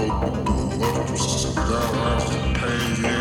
people who left us down pay pain.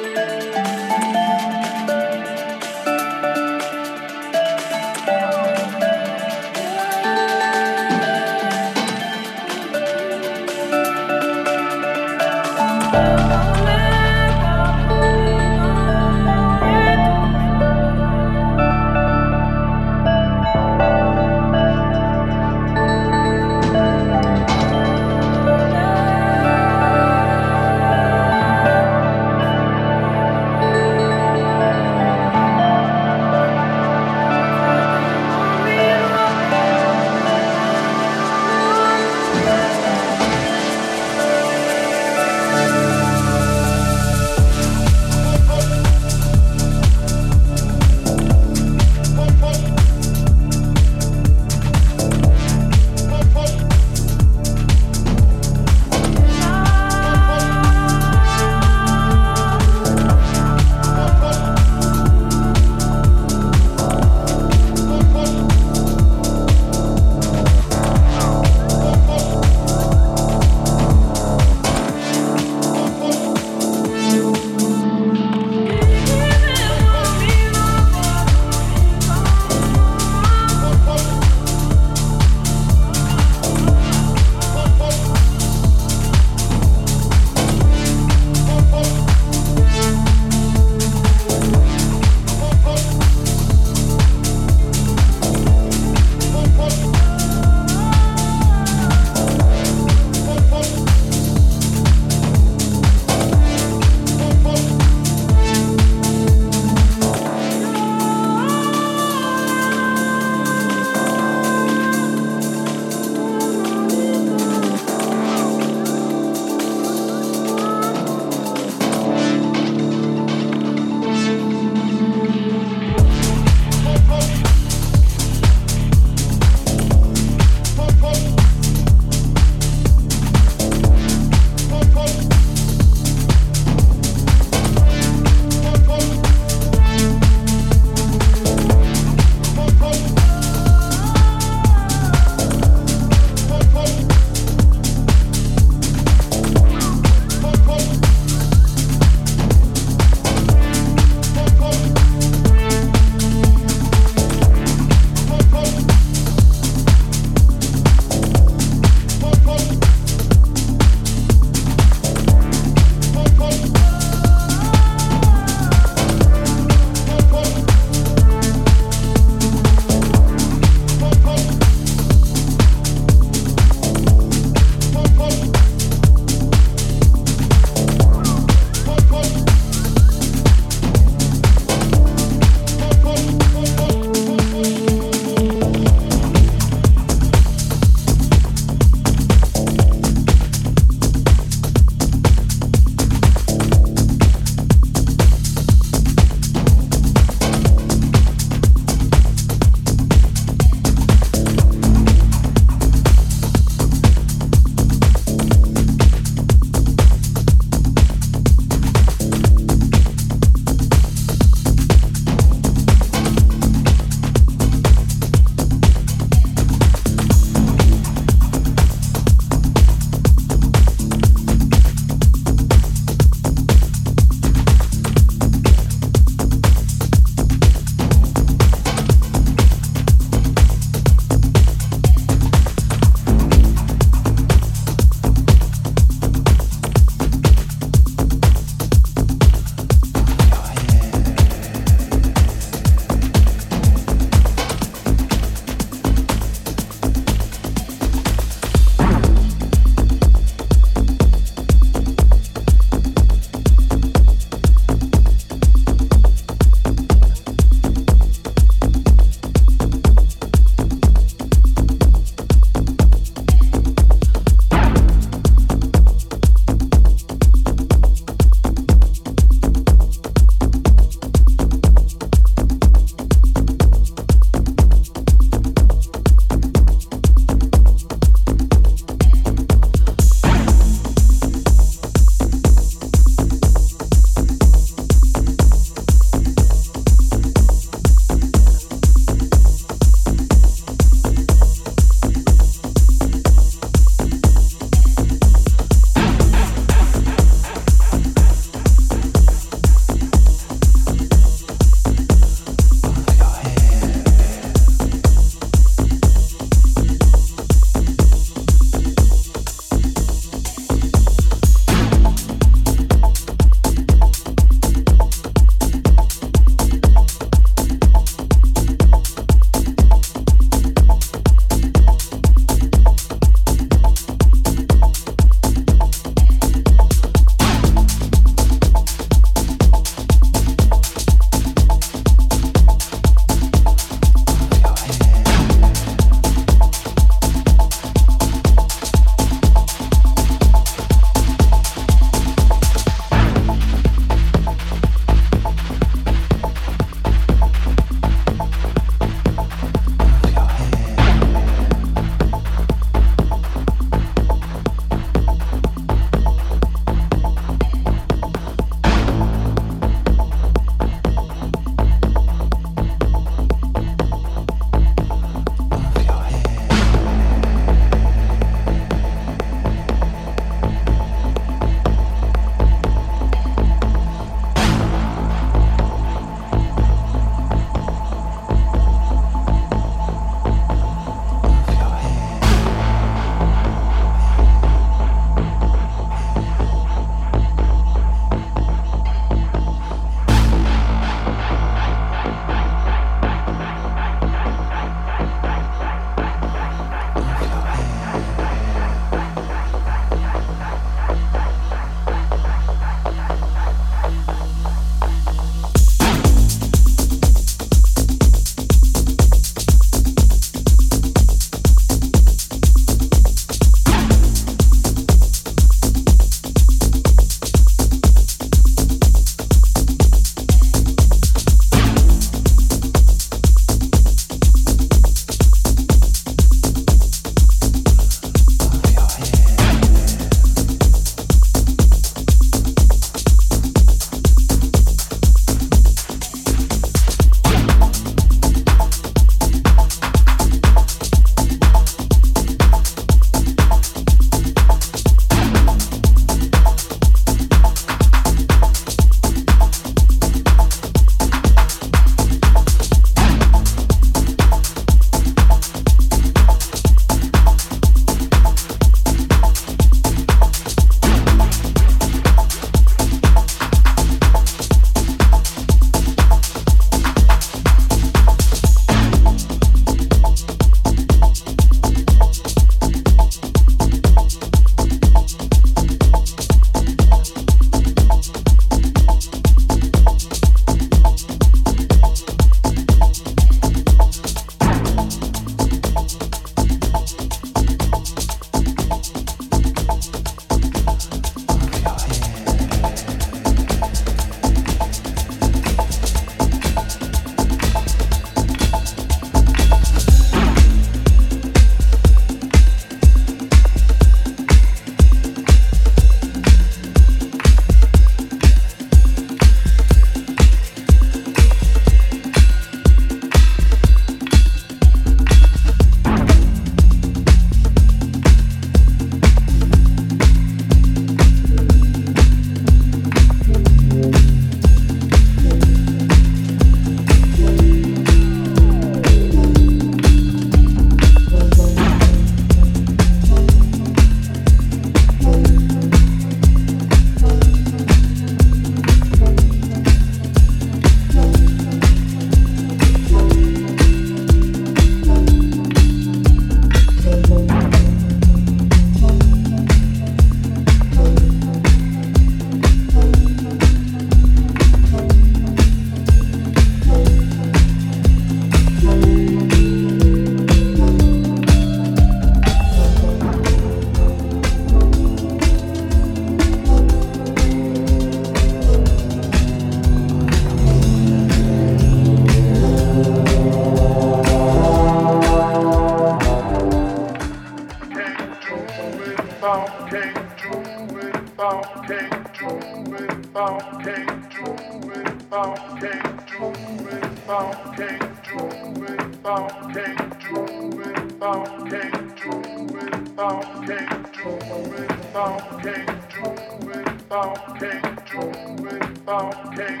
Okay.